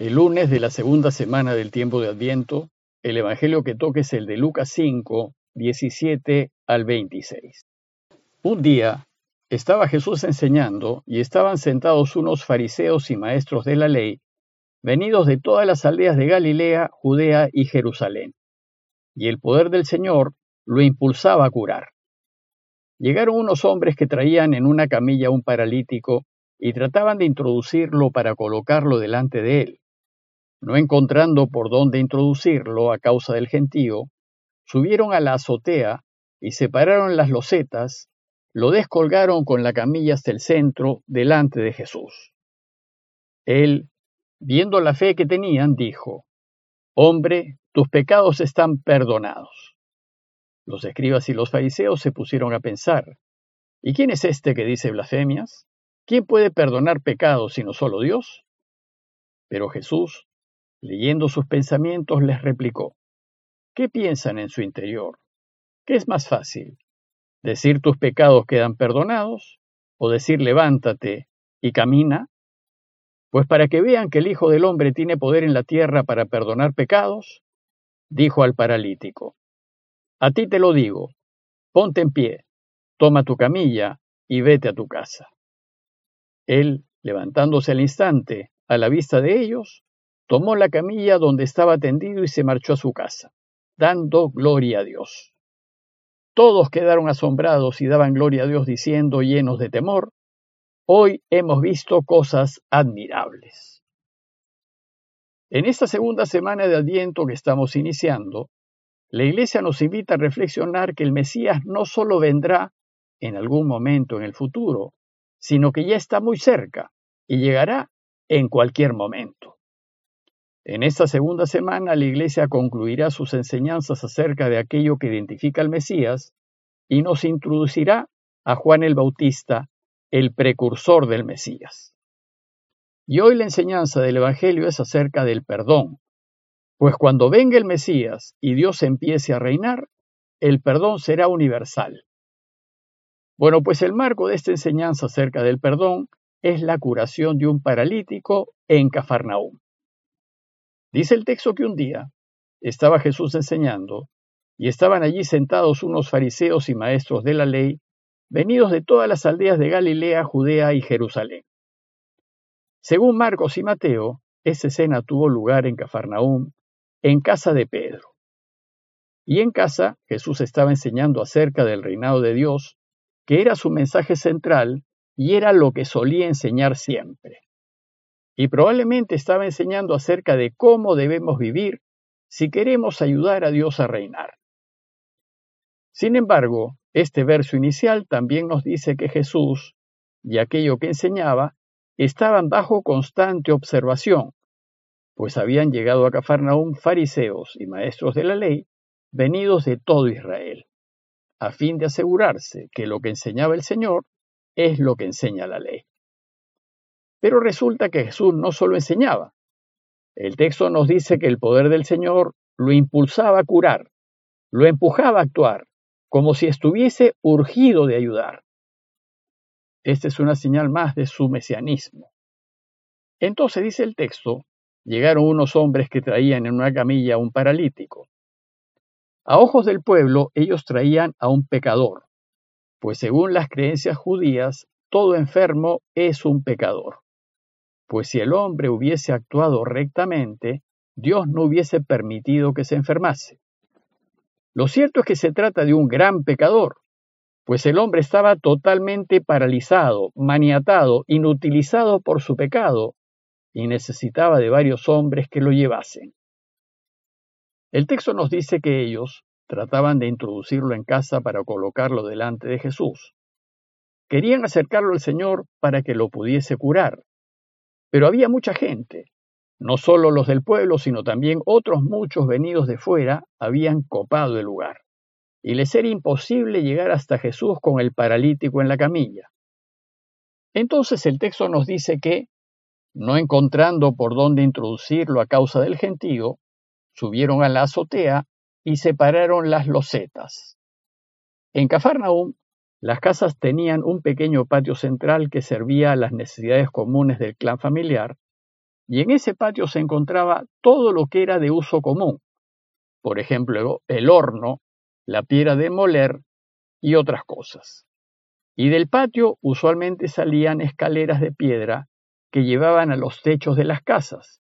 El lunes de la segunda semana del tiempo de Adviento, el Evangelio que toque es el de Lucas 5, 17 al 26. Un día estaba Jesús enseñando y estaban sentados unos fariseos y maestros de la ley, venidos de todas las aldeas de Galilea, Judea y Jerusalén. Y el poder del Señor lo impulsaba a curar. Llegaron unos hombres que traían en una camilla un paralítico y trataban de introducirlo para colocarlo delante de él no encontrando por dónde introducirlo a causa del gentío, subieron a la azotea y separaron las losetas, lo descolgaron con la camilla hasta el centro, delante de Jesús. Él, viendo la fe que tenían, dijo, Hombre, tus pecados están perdonados. Los escribas y los fariseos se pusieron a pensar, ¿y quién es este que dice blasfemias? ¿Quién puede perdonar pecados sino solo Dios? Pero Jesús, Leyendo sus pensamientos, les replicó, ¿qué piensan en su interior? ¿Qué es más fácil? ¿Decir tus pecados quedan perdonados? ¿O decir levántate y camina? Pues para que vean que el Hijo del Hombre tiene poder en la tierra para perdonar pecados, dijo al paralítico, a ti te lo digo, ponte en pie, toma tu camilla y vete a tu casa. Él, levantándose al instante, a la vista de ellos, tomó la camilla donde estaba tendido y se marchó a su casa, dando gloria a Dios. Todos quedaron asombrados y daban gloria a Dios diciendo, llenos de temor, hoy hemos visto cosas admirables. En esta segunda semana de Adviento que estamos iniciando, la Iglesia nos invita a reflexionar que el Mesías no solo vendrá en algún momento en el futuro, sino que ya está muy cerca y llegará en cualquier momento. En esta segunda semana la Iglesia concluirá sus enseñanzas acerca de aquello que identifica al Mesías y nos introducirá a Juan el Bautista, el precursor del Mesías. Y hoy la enseñanza del Evangelio es acerca del perdón, pues cuando venga el Mesías y Dios empiece a reinar, el perdón será universal. Bueno, pues el marco de esta enseñanza acerca del perdón es la curación de un paralítico en Cafarnaúm. Dice el texto que un día estaba Jesús enseñando y estaban allí sentados unos fariseos y maestros de la ley, venidos de todas las aldeas de Galilea, Judea y Jerusalén. Según Marcos y Mateo, esa escena tuvo lugar en Cafarnaúm, en casa de Pedro. Y en casa Jesús estaba enseñando acerca del reinado de Dios, que era su mensaje central y era lo que solía enseñar siempre y probablemente estaba enseñando acerca de cómo debemos vivir si queremos ayudar a Dios a reinar. Sin embargo, este verso inicial también nos dice que Jesús y aquello que enseñaba estaban bajo constante observación, pues habían llegado a Cafarnaúm fariseos y maestros de la ley venidos de todo Israel, a fin de asegurarse que lo que enseñaba el Señor es lo que enseña la ley. Pero resulta que Jesús no solo enseñaba. El texto nos dice que el poder del Señor lo impulsaba a curar, lo empujaba a actuar, como si estuviese urgido de ayudar. Esta es una señal más de su mesianismo. Entonces dice el texto, llegaron unos hombres que traían en una camilla a un paralítico. A ojos del pueblo ellos traían a un pecador, pues según las creencias judías, todo enfermo es un pecador pues si el hombre hubiese actuado rectamente, Dios no hubiese permitido que se enfermase. Lo cierto es que se trata de un gran pecador, pues el hombre estaba totalmente paralizado, maniatado, inutilizado por su pecado, y necesitaba de varios hombres que lo llevasen. El texto nos dice que ellos trataban de introducirlo en casa para colocarlo delante de Jesús. Querían acercarlo al Señor para que lo pudiese curar, pero había mucha gente. No solo los del pueblo, sino también otros muchos venidos de fuera habían copado el lugar. Y les era imposible llegar hasta Jesús con el paralítico en la camilla. Entonces el texto nos dice que, no encontrando por dónde introducirlo a causa del gentío, subieron a la azotea y separaron las losetas. En Cafarnaúm las casas tenían un pequeño patio central que servía a las necesidades comunes del clan familiar, y en ese patio se encontraba todo lo que era de uso común, por ejemplo, el horno, la piedra de moler y otras cosas. Y del patio usualmente salían escaleras de piedra que llevaban a los techos de las casas,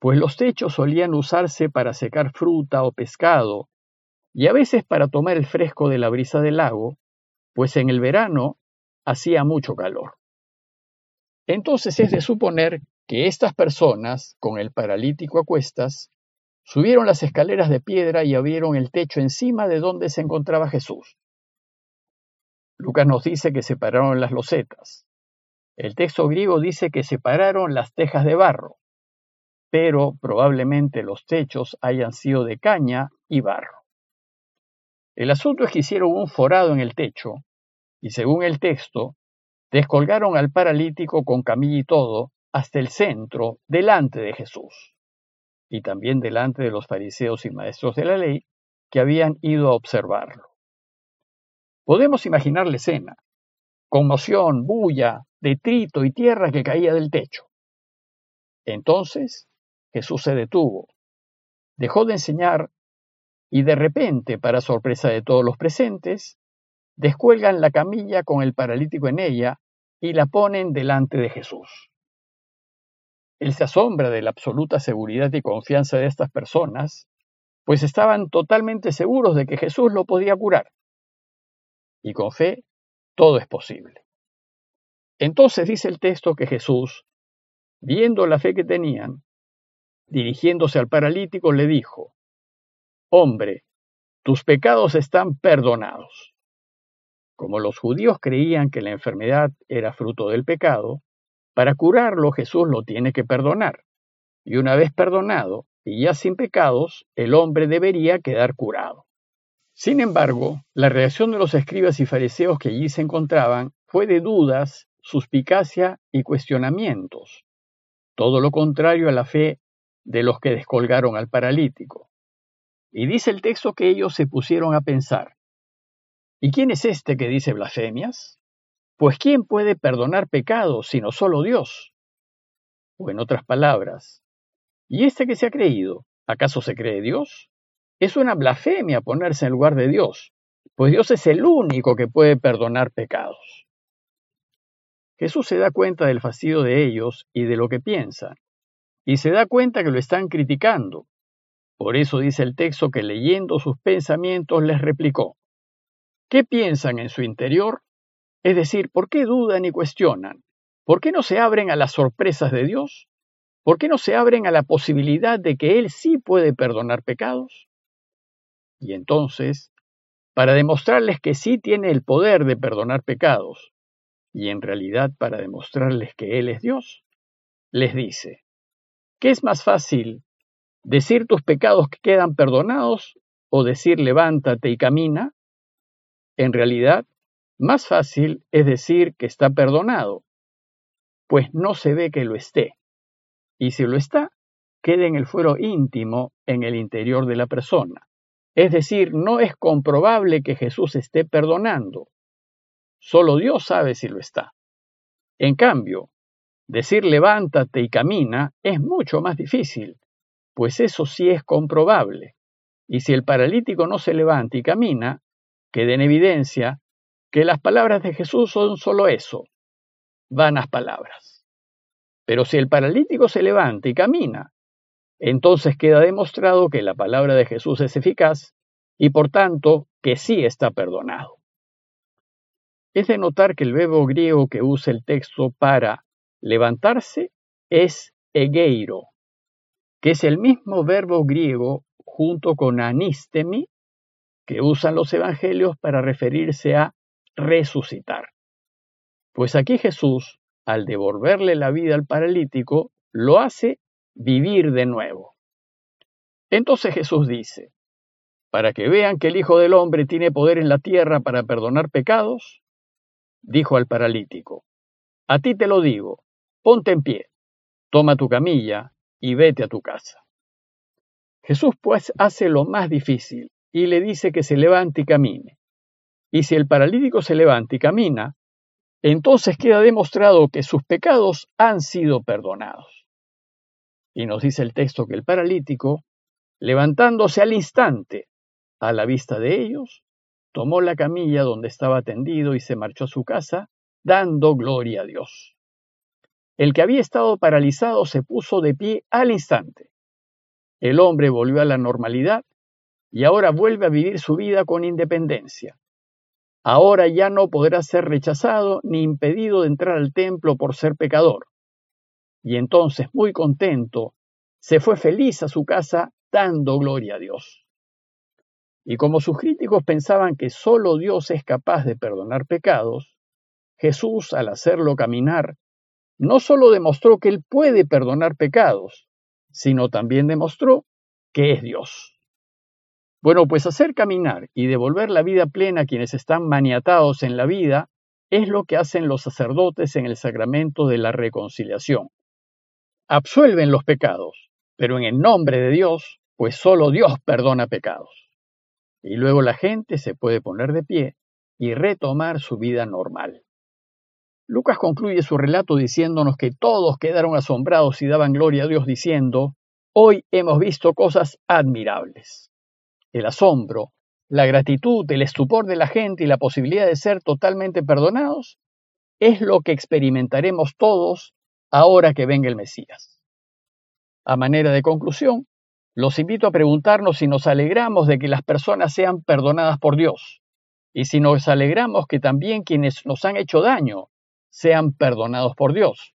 pues los techos solían usarse para secar fruta o pescado, y a veces para tomar el fresco de la brisa del lago, pues en el verano hacía mucho calor. Entonces es de suponer que estas personas, con el paralítico a cuestas, subieron las escaleras de piedra y abrieron el techo encima de donde se encontraba Jesús. Lucas nos dice que separaron las losetas. El texto griego dice que separaron las tejas de barro, pero probablemente los techos hayan sido de caña y barro. El asunto es que hicieron un forado en el techo y según el texto, descolgaron al paralítico con camilla y todo hasta el centro, delante de Jesús, y también delante de los fariseos y maestros de la ley que habían ido a observarlo. Podemos imaginar la escena, conmoción, bulla, detrito y tierra que caía del techo. Entonces Jesús se detuvo, dejó de enseñar y de repente, para sorpresa de todos los presentes, descuelgan la camilla con el paralítico en ella y la ponen delante de Jesús. Él se asombra de la absoluta seguridad y confianza de estas personas, pues estaban totalmente seguros de que Jesús lo podía curar. Y con fe, todo es posible. Entonces dice el texto que Jesús, viendo la fe que tenían, dirigiéndose al paralítico, le dijo, Hombre, tus pecados están perdonados. Como los judíos creían que la enfermedad era fruto del pecado, para curarlo Jesús lo tiene que perdonar. Y una vez perdonado y ya sin pecados, el hombre debería quedar curado. Sin embargo, la reacción de los escribas y fariseos que allí se encontraban fue de dudas, suspicacia y cuestionamientos, todo lo contrario a la fe de los que descolgaron al paralítico. Y dice el texto que ellos se pusieron a pensar, ¿y quién es este que dice blasfemias? Pues ¿quién puede perdonar pecados sino solo Dios? O en otras palabras, ¿y este que se ha creído, acaso se cree Dios? Es una blasfemia ponerse en lugar de Dios, pues Dios es el único que puede perdonar pecados. Jesús se da cuenta del fastidio de ellos y de lo que piensan, y se da cuenta que lo están criticando. Por eso dice el texto que leyendo sus pensamientos les replicó, ¿qué piensan en su interior? Es decir, ¿por qué dudan y cuestionan? ¿Por qué no se abren a las sorpresas de Dios? ¿Por qué no se abren a la posibilidad de que Él sí puede perdonar pecados? Y entonces, para demostrarles que sí tiene el poder de perdonar pecados, y en realidad para demostrarles que Él es Dios, les dice, ¿qué es más fácil, decir tus pecados que quedan perdonados o decir levántate y camina? En realidad, más fácil es decir que está perdonado, pues no se ve que lo esté. Y si lo está, queda en el fuero íntimo en el interior de la persona. Es decir, no es comprobable que Jesús esté perdonando. Solo Dios sabe si lo está. En cambio, decir levántate y camina es mucho más difícil, pues eso sí es comprobable. Y si el paralítico no se levanta y camina, queda en evidencia que las palabras de Jesús son solo eso, vanas palabras. Pero si el paralítico se levanta y camina, entonces queda demostrado que la palabra de Jesús es eficaz y por tanto que sí está perdonado. Es de notar que el verbo griego que usa el texto para levantarse es egeiro, que es el mismo verbo griego junto con anistemi que usan los evangelios para referirse a resucitar. Pues aquí Jesús, al devolverle la vida al paralítico, lo hace vivir de nuevo. Entonces Jesús dice, para que vean que el Hijo del Hombre tiene poder en la tierra para perdonar pecados, dijo al paralítico, a ti te lo digo, ponte en pie, toma tu camilla y vete a tu casa. Jesús pues hace lo más difícil y le dice que se levante y camine. Y si el paralítico se levanta y camina, entonces queda demostrado que sus pecados han sido perdonados. Y nos dice el texto que el paralítico, levantándose al instante a la vista de ellos, tomó la camilla donde estaba tendido y se marchó a su casa, dando gloria a Dios. El que había estado paralizado se puso de pie al instante. El hombre volvió a la normalidad y ahora vuelve a vivir su vida con independencia. Ahora ya no podrá ser rechazado ni impedido de entrar al templo por ser pecador. Y entonces, muy contento, se fue feliz a su casa dando gloria a Dios. Y como sus críticos pensaban que solo Dios es capaz de perdonar pecados, Jesús, al hacerlo caminar, no solo demostró que Él puede perdonar pecados, sino también demostró que es Dios. Bueno, pues hacer caminar y devolver la vida plena a quienes están maniatados en la vida es lo que hacen los sacerdotes en el sacramento de la reconciliación. Absuelven los pecados, pero en el nombre de Dios, pues solo Dios perdona pecados. Y luego la gente se puede poner de pie y retomar su vida normal. Lucas concluye su relato diciéndonos que todos quedaron asombrados y daban gloria a Dios diciendo, hoy hemos visto cosas admirables. El asombro, la gratitud, el estupor de la gente y la posibilidad de ser totalmente perdonados es lo que experimentaremos todos ahora que venga el Mesías. A manera de conclusión, los invito a preguntarnos si nos alegramos de que las personas sean perdonadas por Dios y si nos alegramos que también quienes nos han hecho daño sean perdonados por Dios.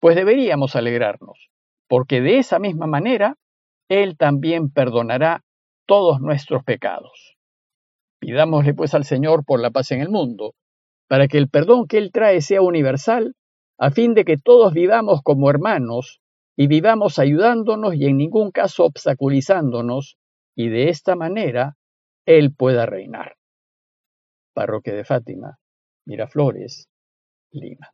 Pues deberíamos alegrarnos, porque de esa misma manera Él también perdonará todos nuestros pecados. Pidámosle pues al Señor por la paz en el mundo, para que el perdón que Él trae sea universal, a fin de que todos vivamos como hermanos y vivamos ayudándonos y en ningún caso obstaculizándonos, y de esta manera Él pueda reinar. Parroquia de Fátima, Miraflores, leben